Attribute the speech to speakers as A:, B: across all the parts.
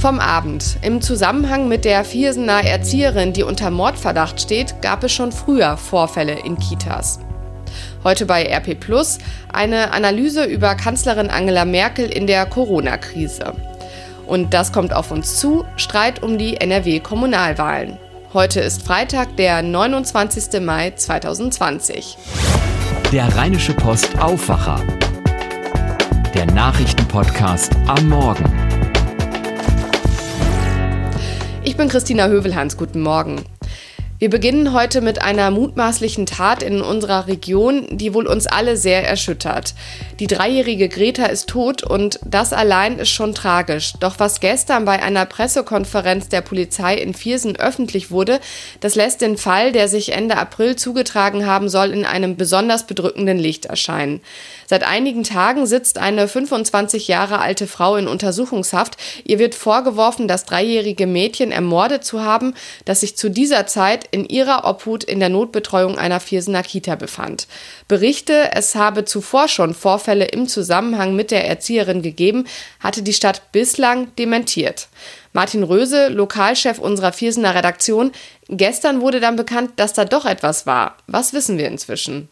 A: Vom Abend. Im Zusammenhang mit der Viersener Erzieherin, die unter Mordverdacht steht, gab es schon früher Vorfälle in Kitas. Heute bei RP Plus eine Analyse über Kanzlerin Angela Merkel in der Corona-Krise. Und das kommt auf uns zu, Streit um die NRW-Kommunalwahlen. Heute ist Freitag, der 29. Mai 2020.
B: Der Rheinische Post Aufwacher. Der Nachrichtenpodcast am Morgen.
A: Ich bin Christina Hövelhans. Guten Morgen. Wir beginnen heute mit einer mutmaßlichen Tat in unserer Region, die wohl uns alle sehr erschüttert. Die dreijährige Greta ist tot und das allein ist schon tragisch. Doch was gestern bei einer Pressekonferenz der Polizei in Viersen öffentlich wurde, das lässt den Fall, der sich Ende April zugetragen haben soll, in einem besonders bedrückenden Licht erscheinen. Seit einigen Tagen sitzt eine 25 Jahre alte Frau in Untersuchungshaft. Ihr wird vorgeworfen, das dreijährige Mädchen ermordet zu haben, das sich zu dieser Zeit in ihrer Obhut in der Notbetreuung einer Viersener Kita befand. Berichte, es habe zuvor schon Vorfälle im Zusammenhang mit der Erzieherin gegeben, hatte die Stadt bislang dementiert. Martin Röse, Lokalchef unserer Viersener Redaktion, gestern wurde dann bekannt, dass da doch etwas war. Was wissen wir inzwischen?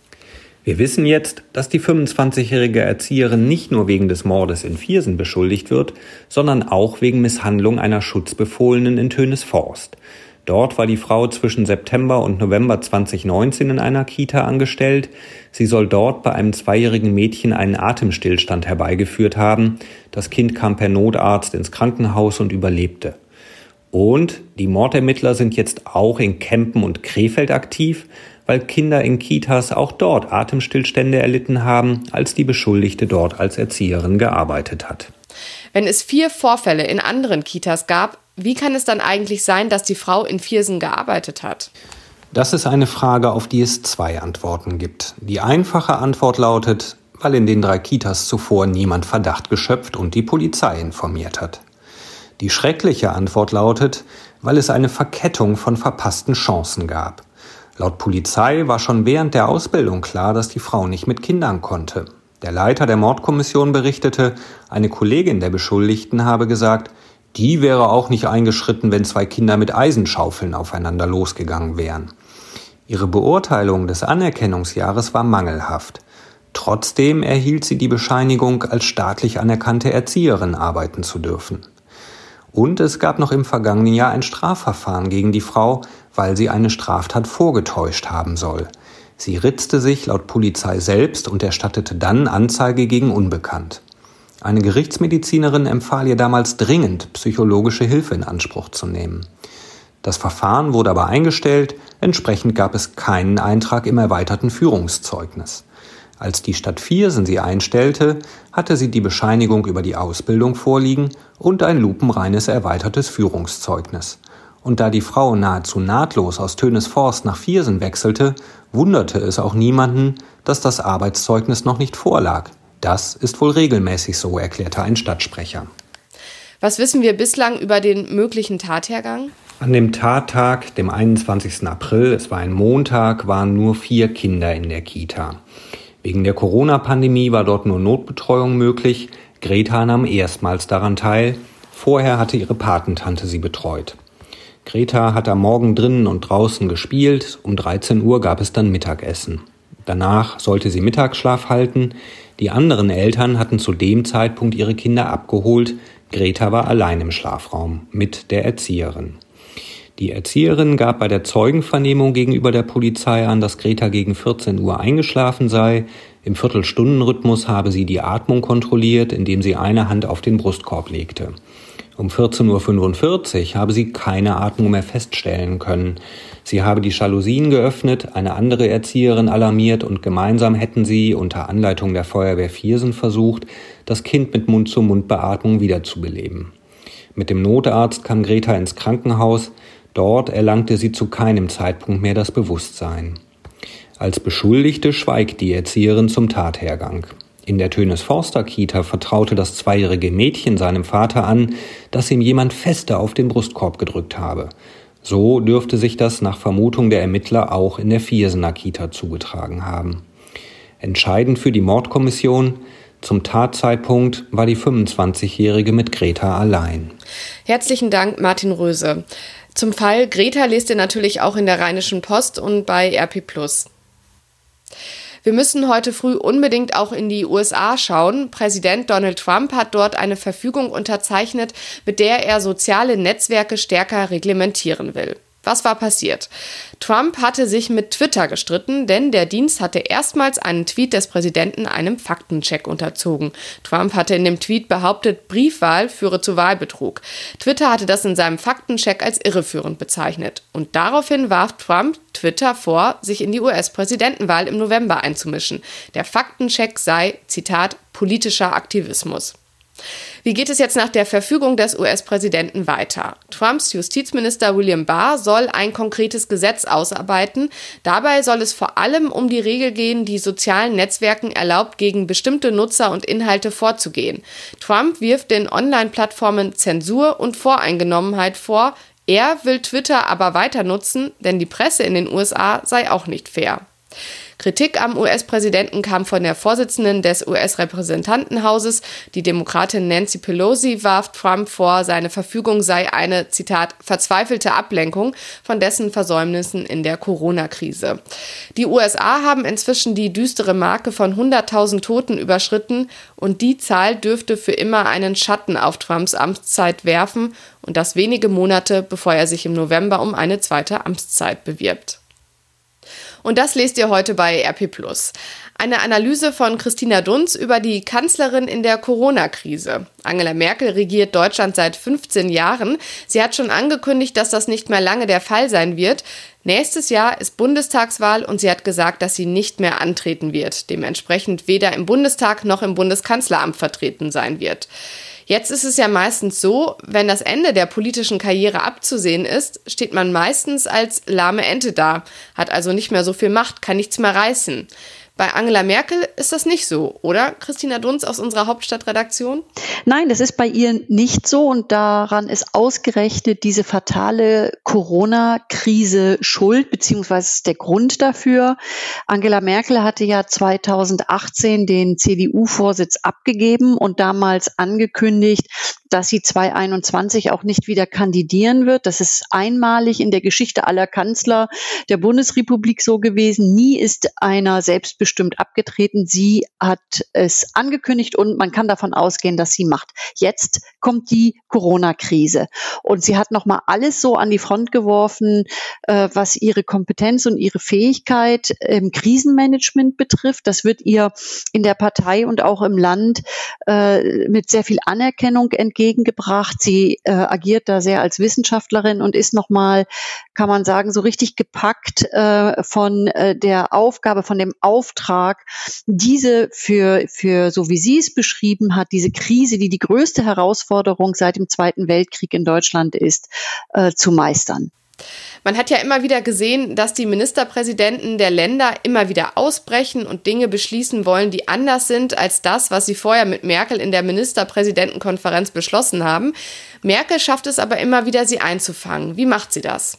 C: Wir wissen jetzt, dass die 25-jährige Erzieherin nicht nur wegen des Mordes in Viersen beschuldigt wird, sondern auch wegen Misshandlung einer Schutzbefohlenen in Tönesforst. Dort war die Frau zwischen September und November 2019 in einer Kita angestellt. Sie soll dort bei einem zweijährigen Mädchen einen Atemstillstand herbeigeführt haben. Das Kind kam per Notarzt ins Krankenhaus und überlebte. Und die Mordermittler sind jetzt auch in Kempen und Krefeld aktiv, weil Kinder in Kitas auch dort Atemstillstände erlitten haben, als die Beschuldigte dort als Erzieherin gearbeitet hat.
A: Wenn es vier Vorfälle in anderen Kitas gab, wie kann es dann eigentlich sein, dass die Frau in Viersen gearbeitet hat?
C: Das ist eine Frage, auf die es zwei Antworten gibt. Die einfache Antwort lautet, weil in den drei Kitas zuvor niemand Verdacht geschöpft und die Polizei informiert hat. Die schreckliche Antwort lautet, weil es eine Verkettung von verpassten Chancen gab. Laut Polizei war schon während der Ausbildung klar, dass die Frau nicht mit Kindern konnte. Der Leiter der Mordkommission berichtete, eine Kollegin der Beschuldigten habe gesagt, die wäre auch nicht eingeschritten, wenn zwei Kinder mit Eisenschaufeln aufeinander losgegangen wären. Ihre Beurteilung des Anerkennungsjahres war mangelhaft. Trotzdem erhielt sie die Bescheinigung, als staatlich anerkannte Erzieherin arbeiten zu dürfen. Und es gab noch im vergangenen Jahr ein Strafverfahren gegen die Frau, weil sie eine Straftat vorgetäuscht haben soll. Sie ritzte sich laut Polizei selbst und erstattete dann Anzeige gegen Unbekannt. Eine Gerichtsmedizinerin empfahl ihr damals dringend, psychologische Hilfe in Anspruch zu nehmen. Das Verfahren wurde aber eingestellt, entsprechend gab es keinen Eintrag im erweiterten Führungszeugnis. Als die Stadt Viersen sie einstellte, hatte sie die Bescheinigung über die Ausbildung vorliegen und ein lupenreines erweitertes Führungszeugnis. Und da die Frau nahezu nahtlos aus Tönesforst nach Viersen wechselte, wunderte es auch niemanden, dass das Arbeitszeugnis noch nicht vorlag. Das ist wohl regelmäßig so, erklärte ein Stadtsprecher.
A: Was wissen wir bislang über den möglichen Tathergang?
C: An dem Tattag, dem 21. April, es war ein Montag, waren nur vier Kinder in der Kita. Wegen der Corona-Pandemie war dort nur Notbetreuung möglich. Greta nahm erstmals daran teil. Vorher hatte ihre Patentante sie betreut. Greta hat am Morgen drinnen und draußen gespielt. Um 13 Uhr gab es dann Mittagessen. Danach sollte sie Mittagsschlaf halten. Die anderen Eltern hatten zu dem Zeitpunkt ihre Kinder abgeholt. Greta war allein im Schlafraum mit der Erzieherin. Die Erzieherin gab bei der Zeugenvernehmung gegenüber der Polizei an, dass Greta gegen 14 Uhr eingeschlafen sei. Im Viertelstundenrhythmus habe sie die Atmung kontrolliert, indem sie eine Hand auf den Brustkorb legte. Um 14.45 Uhr habe sie keine Atmung mehr feststellen können. Sie habe die Jalousien geöffnet, eine andere Erzieherin alarmiert und gemeinsam hätten sie unter Anleitung der Feuerwehr Viersen versucht, das Kind mit Mund-zu-Mund-Beatmung wiederzubeleben. Mit dem Notarzt kam Greta ins Krankenhaus. Dort erlangte sie zu keinem Zeitpunkt mehr das Bewusstsein. Als Beschuldigte schweigt die Erzieherin zum Tathergang. In der Tönes Forster Kita vertraute das zweijährige Mädchen seinem Vater an, dass ihm jemand fester auf den Brustkorb gedrückt habe. So dürfte sich das nach Vermutung der Ermittler auch in der Viersener Kita zugetragen haben. Entscheidend für die Mordkommission, Zum Tatzeitpunkt war die 25-Jährige mit Greta allein.
A: Herzlichen Dank, Martin Röse. Zum Fall Greta lest ihr natürlich auch in der Rheinischen Post und bei RP Wir müssen heute früh unbedingt auch in die USA schauen. Präsident Donald Trump hat dort eine Verfügung unterzeichnet, mit der er soziale Netzwerke stärker reglementieren will. Was war passiert? Trump hatte sich mit Twitter gestritten, denn der Dienst hatte erstmals einen Tweet des Präsidenten einem Faktencheck unterzogen. Trump hatte in dem Tweet behauptet, Briefwahl führe zu Wahlbetrug. Twitter hatte das in seinem Faktencheck als irreführend bezeichnet. Und daraufhin warf Trump Twitter vor, sich in die US-Präsidentenwahl im November einzumischen. Der Faktencheck sei, Zitat, politischer Aktivismus. Wie geht es jetzt nach der Verfügung des US-Präsidenten weiter? Trumps Justizminister William Barr soll ein konkretes Gesetz ausarbeiten. Dabei soll es vor allem um die Regel gehen, die sozialen Netzwerken erlaubt, gegen bestimmte Nutzer und Inhalte vorzugehen. Trump wirft den Online-Plattformen Zensur und Voreingenommenheit vor. Er will Twitter aber weiter nutzen, denn die Presse in den USA sei auch nicht fair. Kritik am US-Präsidenten kam von der Vorsitzenden des US-Repräsentantenhauses. Die Demokratin Nancy Pelosi warf Trump vor, seine Verfügung sei eine, Zitat, verzweifelte Ablenkung von dessen Versäumnissen in der Corona-Krise. Die USA haben inzwischen die düstere Marke von 100.000 Toten überschritten und die Zahl dürfte für immer einen Schatten auf Trumps Amtszeit werfen und das wenige Monate, bevor er sich im November um eine zweite Amtszeit bewirbt. Und das lest ihr heute bei RP Eine Analyse von Christina Dunz über die Kanzlerin in der Corona-Krise. Angela Merkel regiert Deutschland seit 15 Jahren. Sie hat schon angekündigt, dass das nicht mehr lange der Fall sein wird. Nächstes Jahr ist Bundestagswahl und sie hat gesagt, dass sie nicht mehr antreten wird, dementsprechend weder im Bundestag noch im Bundeskanzleramt vertreten sein wird. Jetzt ist es ja meistens so, wenn das Ende der politischen Karriere abzusehen ist, steht man meistens als lahme Ente da, hat also nicht mehr so viel Macht, kann nichts mehr reißen. Bei Angela Merkel ist das nicht so, oder? Christina Dunz aus unserer Hauptstadtredaktion?
D: Nein, das ist bei ihr nicht so und daran ist ausgerechnet diese fatale Corona-Krise schuld, beziehungsweise der Grund dafür. Angela Merkel hatte ja 2018 den CDU-Vorsitz abgegeben und damals angekündigt, dass sie 2021 auch nicht wieder kandidieren wird. Das ist einmalig in der Geschichte aller Kanzler der Bundesrepublik so gewesen. Nie ist einer selbstbestimmt abgetreten. Sie hat es angekündigt und man kann davon ausgehen, dass sie macht. Jetzt kommt die Corona-Krise und sie hat noch mal alles so an die Front geworfen, äh, was ihre Kompetenz und ihre Fähigkeit im Krisenmanagement betrifft. Das wird ihr in der Partei und auch im Land äh, mit sehr viel Anerkennung entgegen entgegengebracht. Sie äh, agiert da sehr als Wissenschaftlerin und ist nochmal, kann man sagen, so richtig gepackt äh, von äh, der Aufgabe, von dem Auftrag, diese für, für, so wie sie es beschrieben hat, diese Krise, die die größte Herausforderung seit dem Zweiten Weltkrieg in Deutschland ist, äh, zu meistern.
A: Man hat ja immer wieder gesehen, dass die Ministerpräsidenten der Länder immer wieder ausbrechen und Dinge beschließen wollen, die anders sind als das, was sie vorher mit Merkel in der Ministerpräsidentenkonferenz beschlossen haben. Merkel schafft es aber immer wieder, sie einzufangen. Wie macht sie das?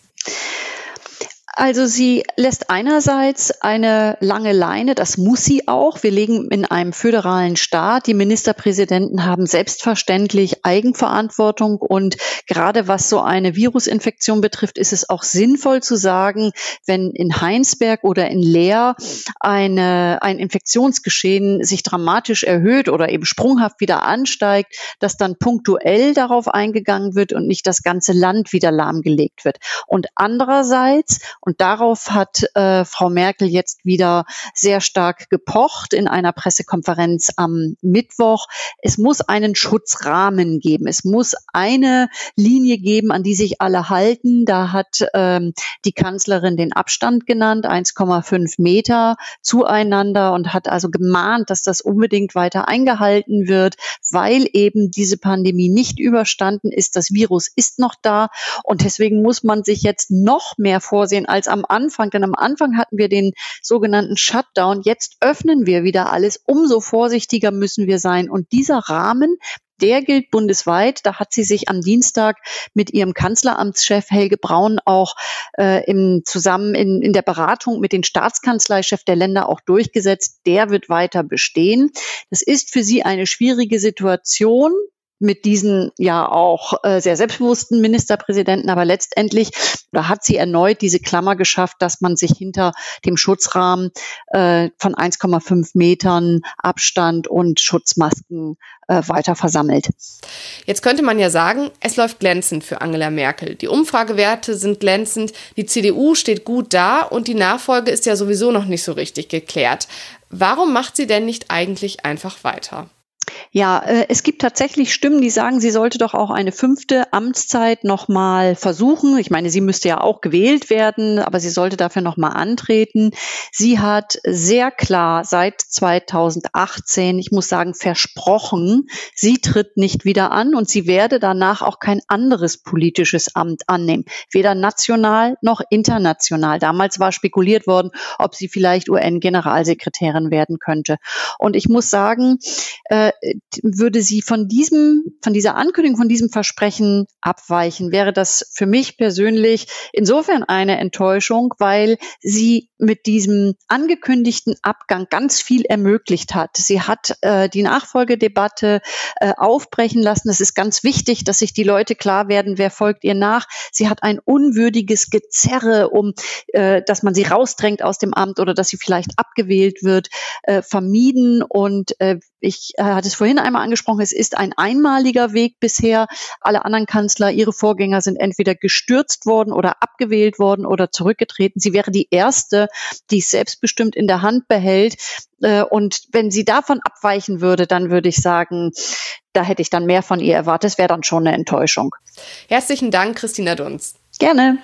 D: Also sie lässt einerseits eine lange Leine, das muss sie auch. Wir legen in einem föderalen Staat. Die Ministerpräsidenten haben selbstverständlich Eigenverantwortung und gerade was so eine Virusinfektion betrifft, ist es auch sinnvoll zu sagen, wenn in Heinsberg oder in Leer eine, ein Infektionsgeschehen sich dramatisch erhöht oder eben sprunghaft wieder ansteigt, dass dann punktuell darauf eingegangen wird und nicht das ganze Land wieder lahmgelegt wird. Und andererseits, und darauf hat äh, Frau Merkel jetzt wieder sehr stark gepocht in einer Pressekonferenz am Mittwoch. Es muss einen Schutzrahmen geben. Es muss eine Linie geben, an die sich alle halten. Da hat ähm, die Kanzlerin den Abstand genannt, 1,5 Meter zueinander und hat also gemahnt, dass das unbedingt weiter eingehalten wird, weil eben diese Pandemie nicht überstanden ist. Das Virus ist noch da und deswegen muss man sich jetzt noch mehr vorsehen als am Anfang. Denn am Anfang hatten wir den sogenannten Shutdown. Jetzt öffnen wir wieder alles. Umso vorsichtiger müssen wir sein. Und dieser Rahmen, der gilt bundesweit. Da hat sie sich am Dienstag mit ihrem Kanzleramtschef Helge Braun auch äh, im, zusammen in, in der Beratung mit den Staatskanzleichef der Länder auch durchgesetzt. Der wird weiter bestehen. Das ist für sie eine schwierige Situation mit diesen ja auch äh, sehr selbstbewussten Ministerpräsidenten, aber letztendlich da hat sie erneut diese Klammer geschafft, dass man sich hinter dem Schutzrahmen äh, von 1,5 Metern Abstand und Schutzmasken äh, weiter versammelt.
A: Jetzt könnte man ja sagen, es läuft glänzend für Angela Merkel. Die Umfragewerte sind glänzend, die CDU steht gut da und die Nachfolge ist ja sowieso noch nicht so richtig geklärt. Warum macht sie denn nicht eigentlich einfach weiter?
D: Ja, äh, es gibt tatsächlich Stimmen, die sagen, sie sollte doch auch eine fünfte Amtszeit nochmal versuchen. Ich meine, sie müsste ja auch gewählt werden, aber sie sollte dafür nochmal antreten. Sie hat sehr klar seit 2018, ich muss sagen, versprochen, sie tritt nicht wieder an und sie werde danach auch kein anderes politisches Amt annehmen, weder national noch international. Damals war spekuliert worden, ob sie vielleicht UN-Generalsekretärin werden könnte. Und ich muss sagen, äh, würde sie von diesem, von dieser Ankündigung, von diesem Versprechen abweichen, wäre das für mich persönlich insofern eine Enttäuschung, weil sie mit diesem angekündigten Abgang ganz viel ermöglicht hat. Sie hat äh, die Nachfolgedebatte äh, aufbrechen lassen. Es ist ganz wichtig, dass sich die Leute klar werden, wer folgt ihr nach. Sie hat ein unwürdiges Gezerre, um, äh, dass man sie rausdrängt aus dem Amt oder dass sie vielleicht abgewählt wird, äh, vermieden. Und äh, ich äh, hatte es vorhin einmal angesprochen, es ist ein einmaliger Weg bisher. Alle anderen Kanzler, ihre Vorgänger sind entweder gestürzt worden oder abgewählt worden oder zurückgetreten. Sie wäre die erste, die es selbstbestimmt in der Hand behält. Äh, und wenn sie davon abweichen würde, dann würde ich sagen, da hätte ich dann mehr von ihr erwartet. Es wäre dann schon eine Enttäuschung.
A: Herzlichen Dank, Christina Dunz.
D: Gerne.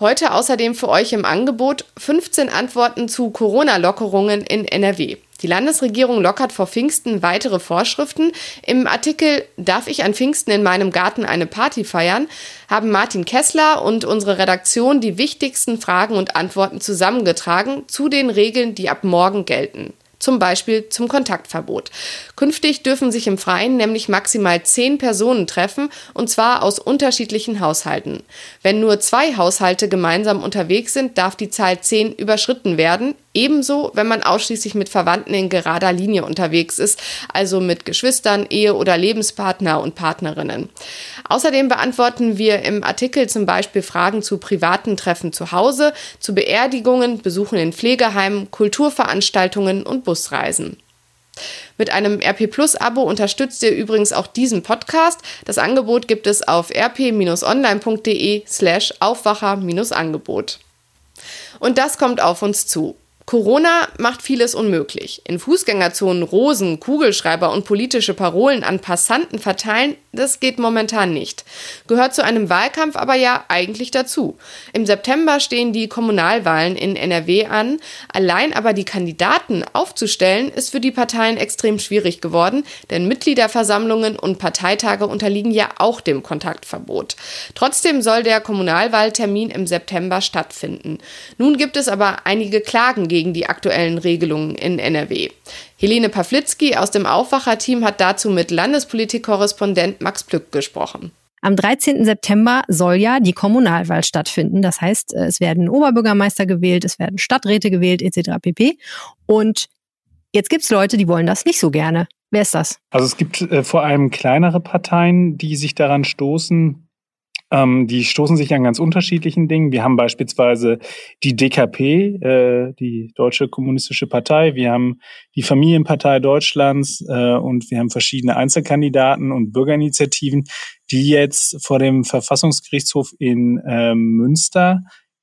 A: Heute außerdem für euch im Angebot 15 Antworten zu Corona-Lockerungen in NRW. Die Landesregierung lockert vor Pfingsten weitere Vorschriften. Im Artikel Darf ich an Pfingsten in meinem Garten eine Party feiern? haben Martin Kessler und unsere Redaktion die wichtigsten Fragen und Antworten zusammengetragen zu den Regeln, die ab morgen gelten zum Beispiel zum Kontaktverbot. Künftig dürfen sich im Freien nämlich maximal zehn Personen treffen, und zwar aus unterschiedlichen Haushalten. Wenn nur zwei Haushalte gemeinsam unterwegs sind, darf die Zahl zehn überschritten werden, Ebenso, wenn man ausschließlich mit Verwandten in gerader Linie unterwegs ist, also mit Geschwistern, Ehe- oder Lebenspartner und Partnerinnen. Außerdem beantworten wir im Artikel zum Beispiel Fragen zu privaten Treffen zu Hause, zu Beerdigungen, Besuchen in Pflegeheimen, Kulturveranstaltungen und Busreisen. Mit einem RP Plus Abo unterstützt ihr übrigens auch diesen Podcast. Das Angebot gibt es auf rp-online.de slash Aufwacher-Angebot. Und das kommt auf uns zu. Corona macht vieles unmöglich. In Fußgängerzonen Rosen, Kugelschreiber und politische Parolen an Passanten verteilen, das geht momentan nicht. Gehört zu einem Wahlkampf aber ja eigentlich dazu. Im September stehen die Kommunalwahlen in NRW an. Allein aber die Kandidaten aufzustellen, ist für die Parteien extrem schwierig geworden, denn Mitgliederversammlungen und Parteitage unterliegen ja auch dem Kontaktverbot. Trotzdem soll der Kommunalwahltermin im September stattfinden. Nun gibt es aber einige Klagen gegen die aktuellen Regelungen in NRW. Helene Pawlitzki aus dem Aufwacherteam hat dazu mit Landespolitikkorrespondent Max Plück gesprochen.
E: Am 13. September soll ja die Kommunalwahl stattfinden. Das heißt, es werden Oberbürgermeister gewählt, es werden Stadträte gewählt, etc. pp. Und jetzt gibt es Leute, die wollen das nicht so gerne. Wer ist das?
F: Also es gibt äh, vor allem kleinere Parteien, die sich daran stoßen, ähm, die stoßen sich an ganz unterschiedlichen Dingen. Wir haben beispielsweise die DKP, äh, die Deutsche Kommunistische Partei. Wir haben die Familienpartei Deutschlands äh, und wir haben verschiedene Einzelkandidaten und Bürgerinitiativen, die jetzt vor dem Verfassungsgerichtshof in äh, Münster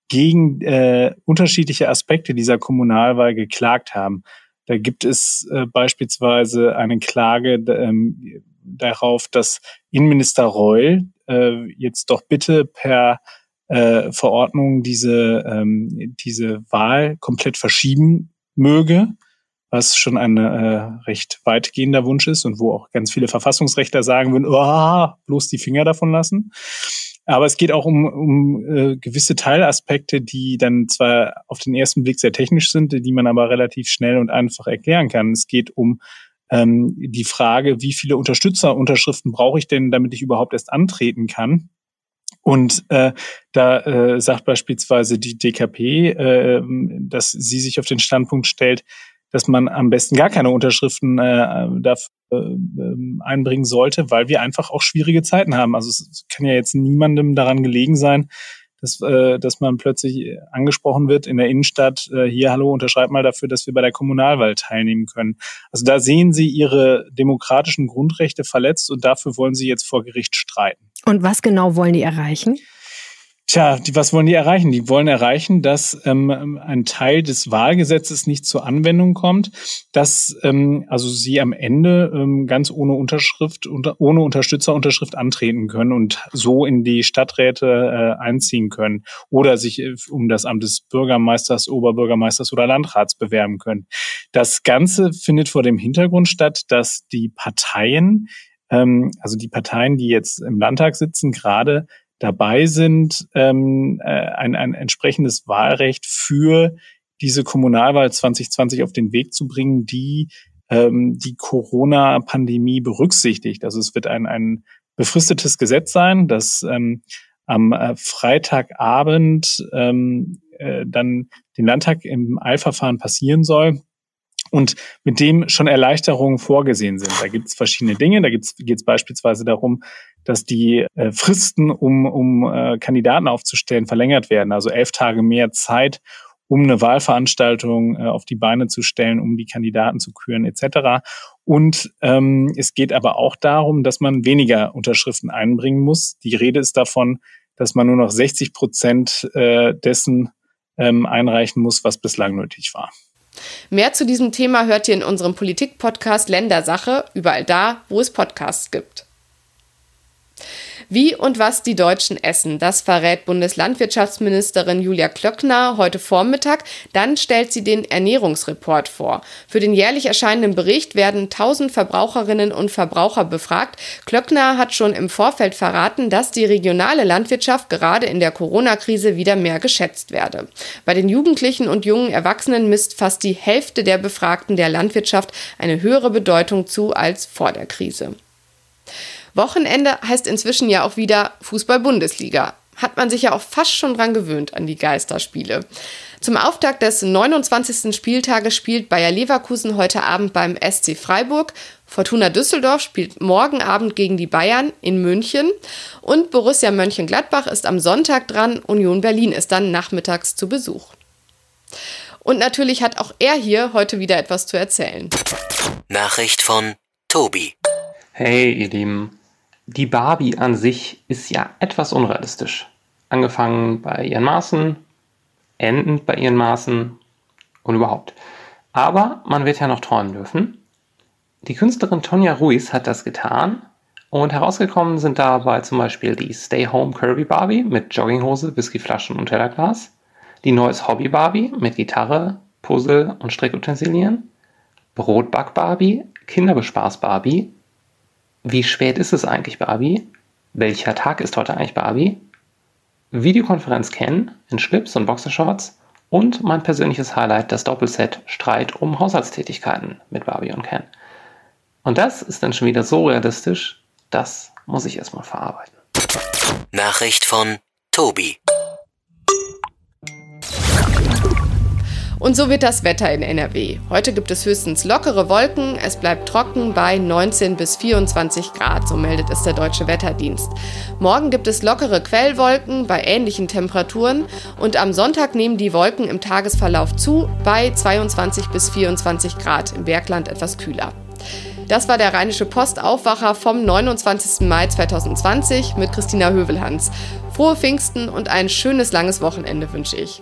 F: gegen äh, unterschiedliche Aspekte dieser Kommunalwahl geklagt haben. Da gibt es äh, beispielsweise eine Klage ähm, darauf, dass Innenminister Reul äh, jetzt doch bitte per äh, Verordnung diese, ähm, diese Wahl komplett verschieben möge, was schon ein äh, recht weitgehender Wunsch ist und wo auch ganz viele Verfassungsrechtler sagen würden, oh, bloß die Finger davon lassen. Aber es geht auch um, um äh, gewisse Teilaspekte, die dann zwar auf den ersten Blick sehr technisch sind, die man aber relativ schnell und einfach erklären kann. Es geht um ähm, die Frage, wie viele Unterstützerunterschriften brauche ich denn, damit ich überhaupt erst antreten kann? Und äh, da äh, sagt beispielsweise die DKP, äh, dass sie sich auf den Standpunkt stellt, dass man am besten gar keine Unterschriften äh, dafür äh, einbringen sollte, weil wir einfach auch schwierige Zeiten haben. Also es kann ja jetzt niemandem daran gelegen sein, dass, äh, dass man plötzlich angesprochen wird in der Innenstadt, äh, hier, hallo, unterschreibt mal dafür, dass wir bei der Kommunalwahl teilnehmen können. Also da sehen Sie Ihre demokratischen Grundrechte verletzt und dafür wollen Sie jetzt vor Gericht streiten.
E: Und was genau wollen die erreichen?
F: Tja, die, was wollen die erreichen? Die wollen erreichen, dass ähm, ein Teil des Wahlgesetzes nicht zur Anwendung kommt, dass ähm, also sie am Ende ähm, ganz ohne Unterschrift, unter, ohne Unterstützerunterschrift antreten können und so in die Stadträte äh, einziehen können oder sich äh, um das Amt des Bürgermeisters, Oberbürgermeisters oder Landrats bewerben können. Das Ganze findet vor dem Hintergrund statt, dass die Parteien ähm, also die Parteien, die jetzt im Landtag sitzen, gerade dabei sind, ähm, äh, ein, ein entsprechendes Wahlrecht für diese Kommunalwahl 2020 auf den Weg zu bringen, die ähm, die Corona-Pandemie berücksichtigt. Also es wird ein, ein befristetes Gesetz sein, das ähm, am äh, Freitagabend ähm, äh, dann den Landtag im Eilverfahren passieren soll und mit dem schon Erleichterungen vorgesehen sind. Da gibt es verschiedene Dinge. Da geht es beispielsweise darum, dass die äh, Fristen, um, um äh, Kandidaten aufzustellen, verlängert werden. Also elf Tage mehr Zeit, um eine Wahlveranstaltung äh, auf die Beine zu stellen, um die Kandidaten zu küren etc. Und ähm, es geht aber auch darum, dass man weniger Unterschriften einbringen muss. Die Rede ist davon, dass man nur noch 60 Prozent äh, dessen ähm, einreichen muss, was bislang nötig war.
A: Mehr zu diesem Thema hört ihr in unserem Politik-Podcast Ländersache, überall da, wo es Podcasts gibt. Wie und was die Deutschen essen, das verrät Bundeslandwirtschaftsministerin Julia Klöckner heute Vormittag. Dann stellt sie den Ernährungsreport vor. Für den jährlich erscheinenden Bericht werden 1000 Verbraucherinnen und Verbraucher befragt. Klöckner hat schon im Vorfeld verraten, dass die regionale Landwirtschaft gerade in der Corona-Krise wieder mehr geschätzt werde. Bei den Jugendlichen und jungen Erwachsenen misst fast die Hälfte der Befragten der Landwirtschaft eine höhere Bedeutung zu als vor der Krise. Wochenende heißt inzwischen ja auch wieder Fußball-Bundesliga. Hat man sich ja auch fast schon dran gewöhnt an die Geisterspiele. Zum Auftakt des 29. Spieltages spielt Bayer Leverkusen heute Abend beim SC Freiburg. Fortuna Düsseldorf spielt morgen Abend gegen die Bayern in München. Und Borussia Mönchengladbach ist am Sonntag dran. Union Berlin ist dann nachmittags zu Besuch. Und natürlich hat auch er hier heute wieder etwas zu erzählen.
G: Nachricht von Tobi.
H: Hey, ihr Lieben. Die Barbie an sich ist ja etwas unrealistisch. Angefangen bei ihren Maßen, endend bei ihren Maßen und überhaupt. Aber man wird ja noch träumen dürfen. Die Künstlerin Tonja Ruiz hat das getan und herausgekommen sind dabei zum Beispiel die Stay Home Kirby Barbie mit Jogginghose, Whiskyflaschen und Tellerglas, die Neues Hobby Barbie mit Gitarre, Puzzle und Strickutensilien, Brotback Barbie, Kinderbespaß Barbie wie spät ist es eigentlich, Barbie? Welcher Tag ist heute eigentlich, Barbie? Videokonferenz Ken in Schlips und Boxershorts und mein persönliches Highlight, das Doppelset Streit um Haushaltstätigkeiten mit Barbie und Ken. Und das ist dann schon wieder so realistisch, das muss ich erstmal verarbeiten.
G: Nachricht von Tobi.
A: Und so wird das Wetter in NRW. Heute gibt es höchstens lockere Wolken, es bleibt trocken bei 19 bis 24 Grad, so meldet es der Deutsche Wetterdienst. Morgen gibt es lockere Quellwolken bei ähnlichen Temperaturen und am Sonntag nehmen die Wolken im Tagesverlauf zu bei 22 bis 24 Grad, im Bergland etwas kühler. Das war der Rheinische Postaufwacher vom 29. Mai 2020 mit Christina Hövelhans. Frohe Pfingsten und ein schönes langes Wochenende wünsche ich.